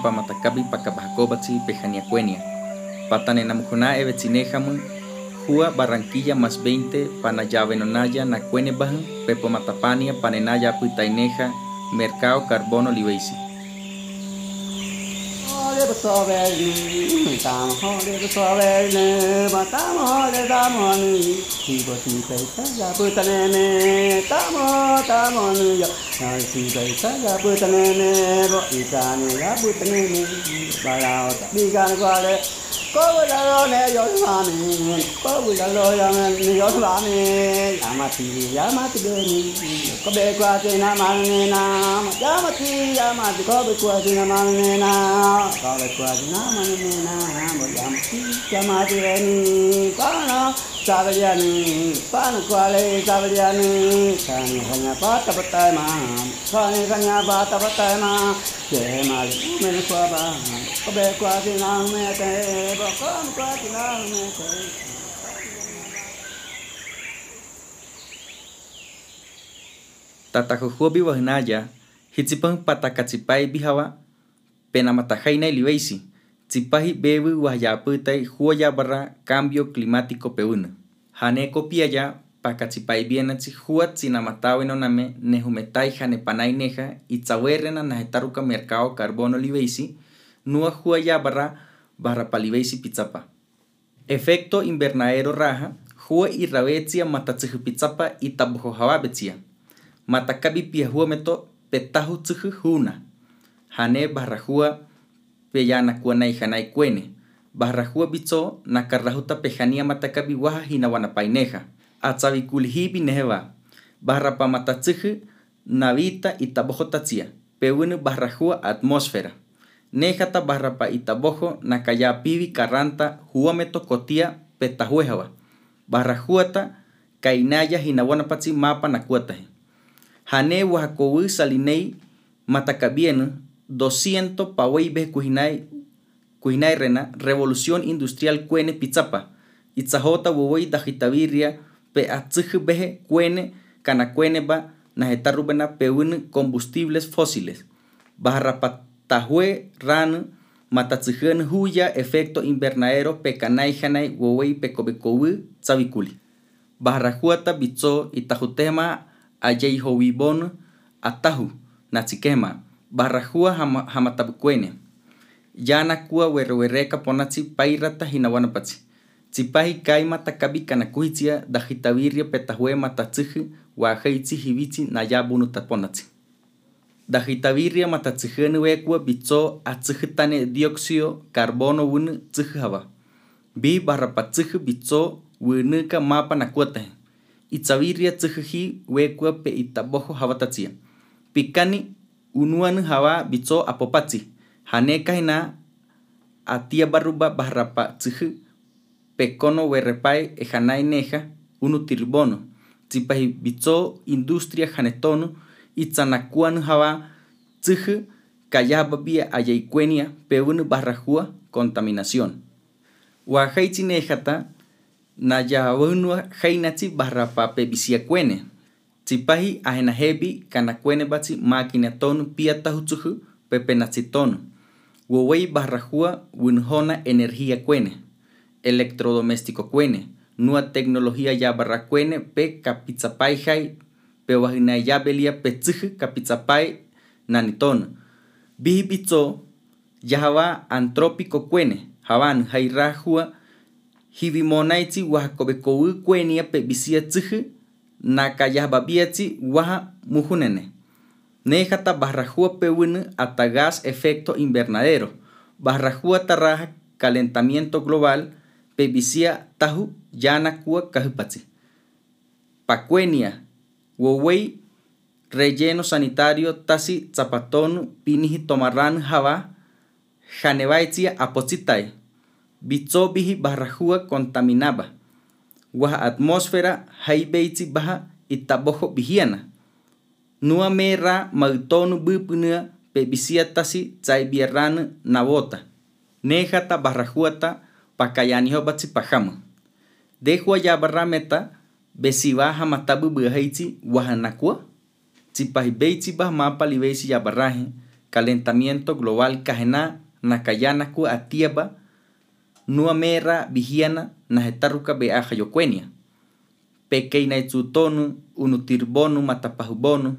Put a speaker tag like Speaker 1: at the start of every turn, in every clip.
Speaker 1: monai ajena pa matakabi pa kabajacobatzi pejania cuenia. Patanena mujuna evetzinejamu Jua Barranquilla más 20 Panayavenonaya Nacuene Bajan Pepo Matapania Panenaya Puitaineja Mercado Carbono ba
Speaker 2: so ve ni ta ma ho de ba so ve ne ba ta ma ho de ta ma ni si ba si pe sa ya bu ta nè. ne ta ma ta ma ni ya na si pe sa ya bu ta nè. ne bo i ta ni ya bu ta ne ne ba la ta bi ga ni qua de கோவிலரோனே யோசுவானே கோவிலரோயாமே யோசுவானே யாமதி யாமாதி பேனி கொபே குவாசி நமானே நாம் யாமதி யாமாதி கோபி குவாசி நமானே நாம் கோபி குவாசி நமானே நாம் யாமதி யாமாதி பேனி காணோ சாவலியானி பானு குவாலே சாவலியானி காணி கன்யா பாத்த பத்தாயமா காணி கன்யா பாத்த பத்தாயமா ஜெயமாலி மேல சுவாபா qua bê qua thì na mà nè na một ya mà thì ya mà thì bên có nó Sabaliani, pan kuale sabaliani, kanya kanya pata patai ma, kanya kanya pata patai ma, ke mal men kuaba, kobe kuati nang me te, bokon kuati nang me te.
Speaker 1: Tatajujuo biwahnaya, hitzipan patakatsipai bihawa, penamatajaina ilibeisi, tsipahi bebu wahyaputai huoya barra cambio climático peuna. Hane copiaya pakatsipai bienatsi huat sinamatawe noname nehumetai hane panai neja itzawerrena najetaruka mercado carbono libeisi, nua huoya barra barra palibeisi pizzapa. Efecto invernadero raja, hua irrabetzia matatsihupitzapa itabujojawabetzia. Matakabi piahua meto petahu tsihu huna. Hane barra hua peyana kuanai hanai kuene. Barra hua bitso nakarrahuta pejania matakabi waha hinawana paineja. Atsabi kulhibi neheva. Barra pa matatsihu navita itabojotatsia. Pewunu barra hua atmósfera. Nejata barra pa itabojo nakaya pibi karanta hua meto kotia petahuejawa. Barra huata kainaya hinawana patsi mapa nakuatahe. Hane wahakowu salinei matakabienu 200 paweibe kuhinai kuhinai rena revolución industrial kuene pizzapa itzahota wowoi dajitavirria pe atsuhu behe kuene kana kuene ba najetarubena peun combustibles fósiles barra patahue ran matatsuhun huya efecto invernadero pe kanai hanai wowoi pe kobekowu tsabikuli barra huata bitso itahutema ayei howibon atahu natsikema barrahua hama, hamatabukuene yana kuwa werwereka ponatsi pairata hinawanapatsi tsipahi kai matakabi kanakuhitsia dajitavirria petahue matatsihu wahaitsi hibitsi nayabunu taponatsi dajitavirria matatsihunu wekua bitso atsihitane dióxido carbono wunu tsihava bi barrapatsihu bitso wunuka mapa nakuatahe itsavirria tsihihi wekua pe itabojo hawatatsia pikani unuan hawa bitso apopatsi haneka hina atia baruba bahrapa tsihu pekono werrepai ehanai neja unu tirbono. Bitso industria hanetono itzanakuan hawa tsihu kayaba bia ayaikuenia peun barrahua contaminación wahaitsi nejata nayawunua hainatsi barrapa pebisia kuene tsipahi ahenahebi kana kuene batsi máquina tonu piata hutsuhu pepenatsi tonu. Wowei barrahua winhona energía kuene. Electrodoméstico kuene. Nua tecnología ya barra kuene pe kapitzapai hai pe wahina ya belia pe tsuhu kapitzapai nanitonu. Bihi bitso yahawa antrópico kuene. Hawan hairahua hivimonaitsi wahakobekowu kuenia pe bisia tsuhu nakayah babietsi waha muhunene. Nejata barrahua pewunu ata gas efecto invernadero. Barrahua tarraja calentamiento global pebisia tahu yana kua kahupatsi. Pacuenia, wowei relleno sanitario tasi zapatonu pinihi tomarran hava janevaitsia apotsitai. Bitso bihi barrahua contaminaba waha atmósfera haibeitsi baha itabojo bihiana. Nua mera mautonu bupunua pebisia tasi tsai bierranu nabota. Nejata barrajuata pakayaniho batsi pajama. Dejua ya barrameta besiba hamatabu buhaitsi wahanakua. Tsipahi beitsi bah mapa libeisi ya barraje calentamiento global kahena nakayana ku atiaba. Nua mera vigiana na hetaruka be aja yokwenia pekeina itsutonu unutirbono matapahubonu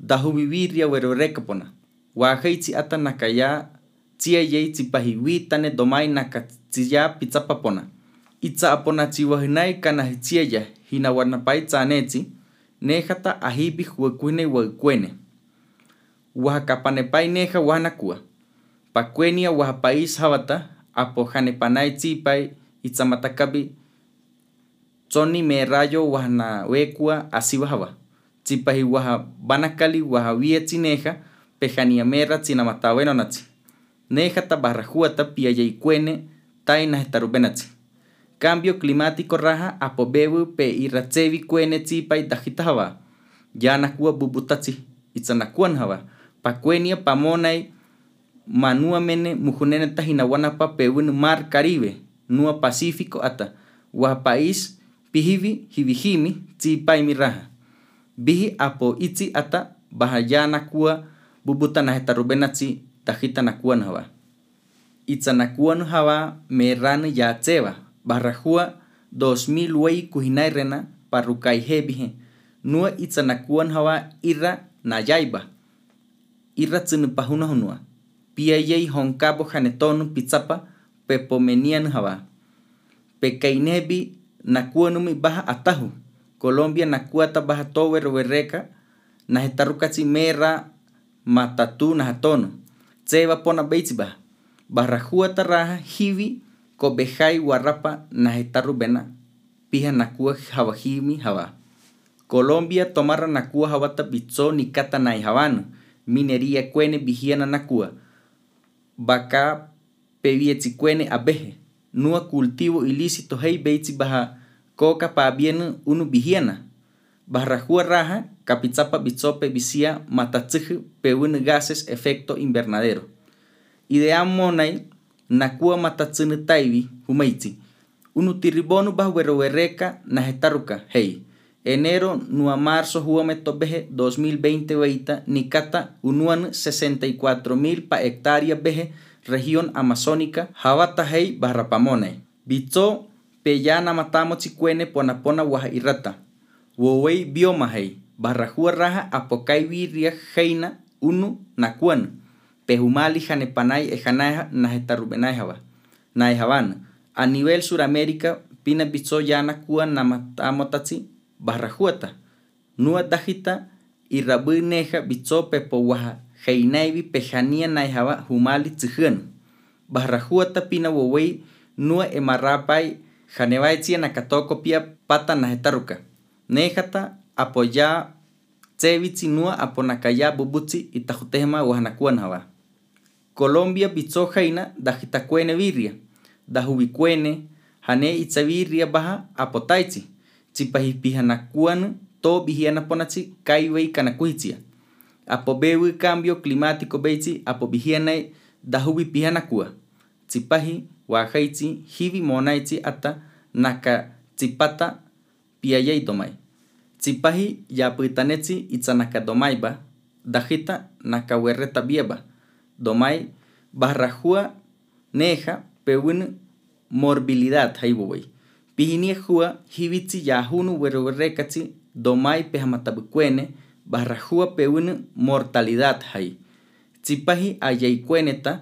Speaker 1: dahu viviria werorekapona. Wahaitsi ata nakaya tia yei tsipahiwi tane domai naka tsiya pitsapapona itsa apona tsiwahinai kana hitia ya hina wanapai tsanetsi nehata ahibi huekuine huekuene wahakapanepai neha wahanakua pakuenia wahapais hawata apo hanepanai tsipai itsamatakabi tsoni merayo wahana wekua asiwa hawa tsipahi cambio climático raja apobebu pe iratsevi kwene tsipai tajita hawa yanakua bubutatsi itsanakuan hawa pakuenia pamonai manua mene mujunene tahinawana pa pewin mar caribe nua pacífico ata. Wa país pihivi hivihimi tsipai miraja bihi apo itsi ata bahayana kua bubuta na hetarubenatsi tajita nakuan hawa itzanakuan hawa meran ya tseba barrajua 2000 wei kuhinai rena parukai hebihe nua itzanakuan hawa ira nayaiba. Ira tsinupahuna hunua pia yei honkabo hanetonu pizzapa pepomenian hawa pekainebi nakuanumi baha atahu Colombia nakuata baha tower wereka na hetarukatsi mera matatu na hatono tseba pona beitsiba barrajua taraja hivi kobehai warapa na hetaru bena piha nakua hawahimi hawa Colombia tomara nakua hawata bitso nikata nai hawanu minería kwene vigiana nakua. Baka pevietsi kwene abeje. Nua cultivo ilícito hei beitsi baja coca pa bien unu vigiana barrajua raja kapitsapa bitsope visia matatsiji pewin gases efecto invernadero. Idea monai nakua matatsini taivi humaitsi unu tiribonu bah werowereka na hetaruka hei. Enero nua marzo huame tobeje 2020 weita nikata unuan 64.000 pa hectárea beje región amazónica hawata hei barrapamonai bitso peyana matamo chikwene pona pona waha irata wowei bioma hei barrajua raja apokai virria heina unu nakuan pehumali janepanai ejanaja najetarubenai hawa naihawan a nivel suramérica pina bitso yana kuan namatamotati barrajuata nua dajita y rabu neja bitso pepo waha heinaivi pejania naihawa humali tsihan barrajuata pina wowei nua emarapai janevaitsia nakatoko pia pata najetaruka nejata apoya tsevitsi nua aponakaya bubutsi itajutehma wahanakuan hawa Colombia bitso jaina dajitakuene virria dahubicuene hane itzavirria baja apotaitsi tzipahipihanakuan to vigiana ponatsi kaiwei kanakuitsia apo bewi cambio climático beitsi apo vigianai dahubi pihanakua tsipahi wahaitsi hivi monaitsi ata naka tsipata piayai domai. Tsipahi yapuitanetsi itsanaka domai ba dajita naka werreta bieba domai barrajua neja pewin morbilidad haibowai pihinia hua hivitsi yahunu werowerrekatsi domai pehmatabukwene barrajua pewin mortalidad hai tsipahi ayaicueneta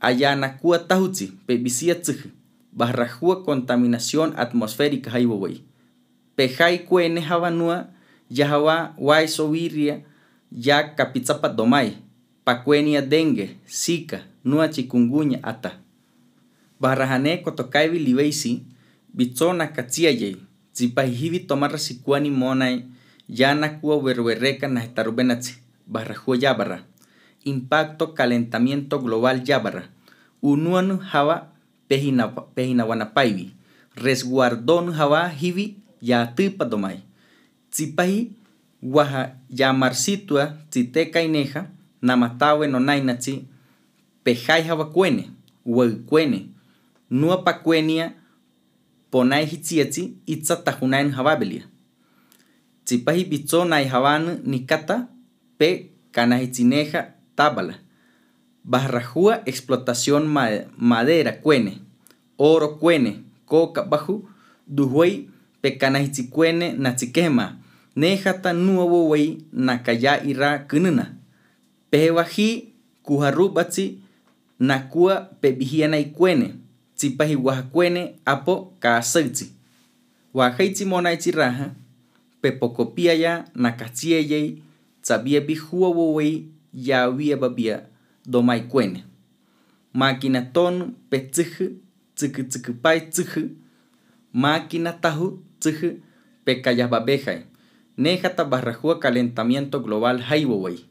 Speaker 1: ayanakua tahutsi pebisia tsiji barrajua contaminación atmosférica haibowai pejai cuene havanua yahawa waisovirria ya kapitsapa domai pakuenia dengue zika nua chikungunya ata. Barrahane kotokaivi libeisi bitsona katsiayei tsipahihivi tomarra sikuani monai yanakua werwerreka najetarubenatsi barrajua yabarra impacto calentamiento global yabarra unuan hawa pehinawanapaivi resguardon hawa hivi yatipa domai. Tsipahi waha yamarsitua tsitekaineja namatawe nonainatsi pejai hawa kuene kuene. Nua pakuenia ponai hitsiatsi itsa tajunain hawabelia tsipahi bitso nai hawan nikata pe kanahitzineja tabala Barrajúa explotación madera cuene, oro cuene, coca bajo, duhuey pecanaichi cuene nachiquema, nejata nuevo wey nakaya ira kununa. Pehewaji kuharubatsi nakua pebihiana cuene, tsipahi cuene apo kaasagtsi. Wahaitsi monaichi raja, pepokopia ya nakachie tsabia bihua wowei ya wia babia domai cuene. Máquina ton pe tsuhu, tsuku tsuku pai tsuhu, máquina tahu tsuhu pe kayababejai. Nejata barrajua calentamiento global haiwowei.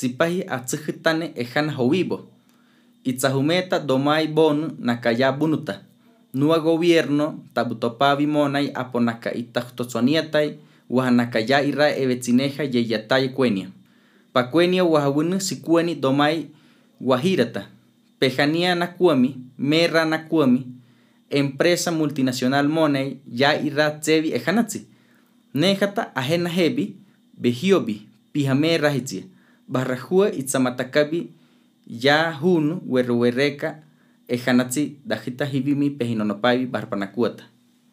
Speaker 1: Tsipahi a tsuhu tane ejan howibo. Itzahumeta domai bon nakaya bunuta. Nua gobierno tabutopavi monai aponaka itahtotsoniatai wahanakaya ira evetzineja yeyatai cuenia. Pacuenia wahawunu sikuani domai Guajirata, Pejania Nakuami, Merra Nakuami, empresa multinacional Money, ya ira tsevi ejanatsi. Nejata ajena hebi, behiobi, pijame rahitsi, barrajúa itzamatakabi ya hun huerruerreca ejanatzi dajita jibimi pejinonopaibi barpanakuata.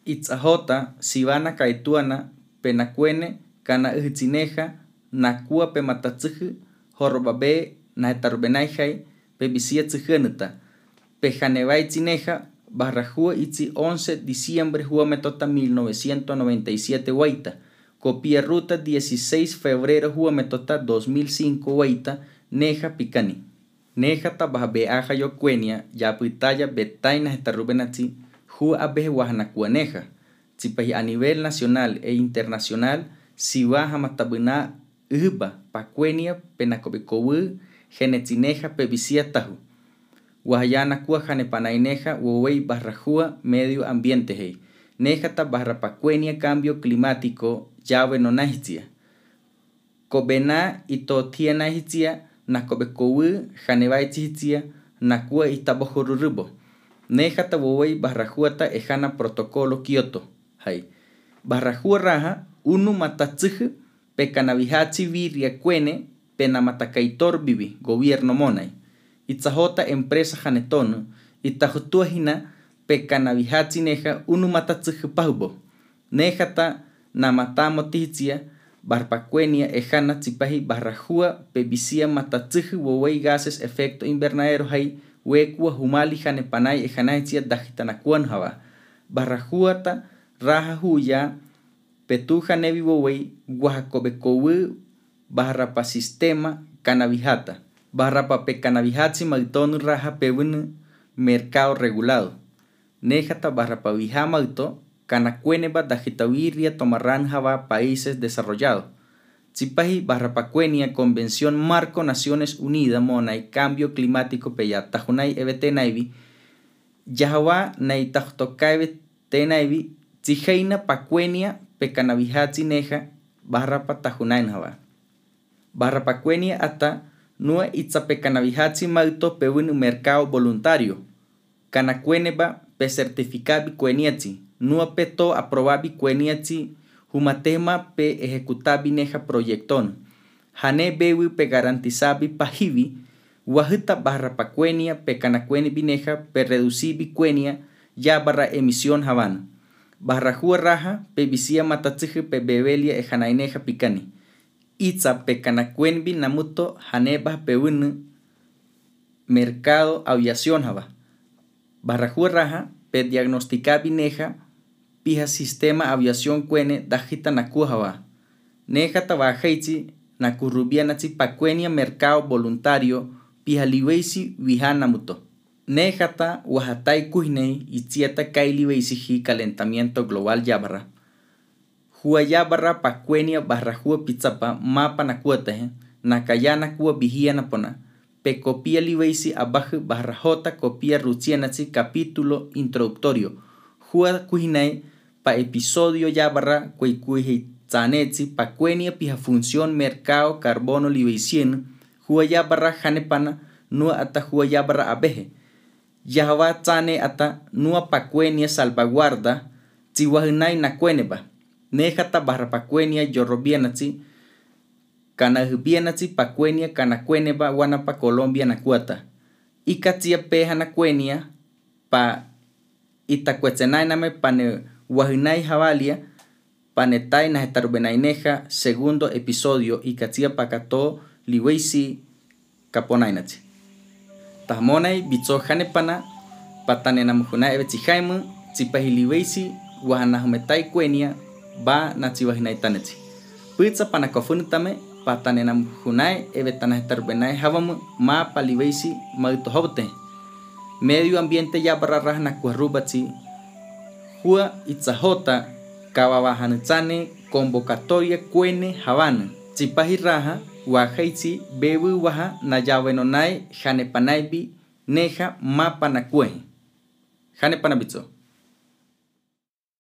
Speaker 1: Itzahota sivana caetuana penacuene kana ejitzineja nacua pematatzuhu jorobabe naetarubenaijai pebisia tzuhenuta pejanevai tzineja barrajúa itzi 11 diciembre juametota 1997 guaita. Copia ruta 16 febrero jua metota 2005 waita, neja picani. Neja tababe aja yo cuenia, ya puitaya betaina etarubenatzi, jua abeje wahanakuaneja. Tzipahi a nivel nacional e internacional, si baja matabuna uba, pacuenia, penacobecobu, genetzineja pebisia tahu. Wahayana kua janepanaineja wowei barrajua medio ambiente hei. Nejata barrapacuenia cambio climático yawe nonaitzia. Kobena ito tienaitzia na kobekowu janevaitzia na kua itabojururubo. Nejata wowei barrajuata ejana protocolo Kyoto. Hai. Barrajua raja unu matatsuhu pekanavihatsi viria cuene penamatacaitor bibi, gobierno monai. Itzahota empresa janetonu, itahutuahina pekanavihatsi neja unu matatsuhu pahubo. Nejata namatamo tihtzia, barpacuenia ejana tzipahi barrajua pebisia matatsuhu wowei gases efecto invernadero hai wekua humali janepanai ejanaitzia dajitanakuan hava. Barrajuata raja huya petuja nevi wowei guajacobecowu barrapa sistema canavijata. Barrapa pe canavihatsi mautonu raja pewunu mercado regulado. Nejata barrapa vija mauto canacueneba dajitawiria tomarran java países desarrollados. Tzipahi barrapacuenia Convención Marco Naciones Unidas monai Cambio Climático peya tajunai ebete naivi yahawa nai tajtokaibe tenaivi tziheina pacuenia pecanavihatsi neja barrapa tajunai java. Barrapacuenia ata nua itzapecanavihatsi mauto pewun mercado voluntario. Canacueneba pe certificabi cueniatsi. Nua peto aprobabi cueniatsi humatema pe ejecutabi neja proyecton. Hane bewi pe garantizabi pahivi wahita barrapacuenia pe canacueni bineja pe reducibi cuenia ya barra emisión havana. Barrajua raja pe visia matatsihi pe bebelia ejanaineja picani. Itza pe canacuenbi namuto haneba pewunu mercado aviación hava. Barrajua raja pe diagnosticabi neja pija sistema aviación cuene dajita nakuhava. Neja tabajaitsi nakurubianatsi pacuenia mercado voluntario pija liweisi vihanamuto. Nejata wahatai kuhnei itziata kailiweisihi calentamiento global yabarra. Hua yabarra pacuenia barra hua pizzapa mapa nakuatahe nakayana kua vihia napona. Pe copia liweisi abajo barra jota copia rutsianatsi capítulo introductorio. Hua kuhinai pa episodio yabarra kuikuihi tsanetsi pacuenia pija función mercado carbono liweisien. Hua yabarra hanepana nua ata hua yabarra abeje. Yahwa tsane ata nua pacuenia salvaguarda tziwahunai nacueneba. Nejata barra yorobianatsi kana hubianatsi pacuenia kana cueneba wanapa Colombia nacuata. ikatia peja na cuenia pa itacuetzenainame pane wahunai javalia panetai na neja segundo episodio ikatia pakato liweisi kaponainati. Tahmonai bitso hanepana patane na muhunai ebetzihaimu tzipahiliweisi wahanahumetai cuenia ba na tziwahinai tanetzi. Pizza panakofunitame patane na muhunai ebetanahtarbenai havamu ma paliweisi mautohobte. Medio ambiente ya bararrah na kuarrubatzi hua itzahota kawabahanutzane convocatoria cuene havana. Tzipahiraha wahaitzi bebu waha nayawenonai janepanaibi neja ma panakue. Jane panabitzo.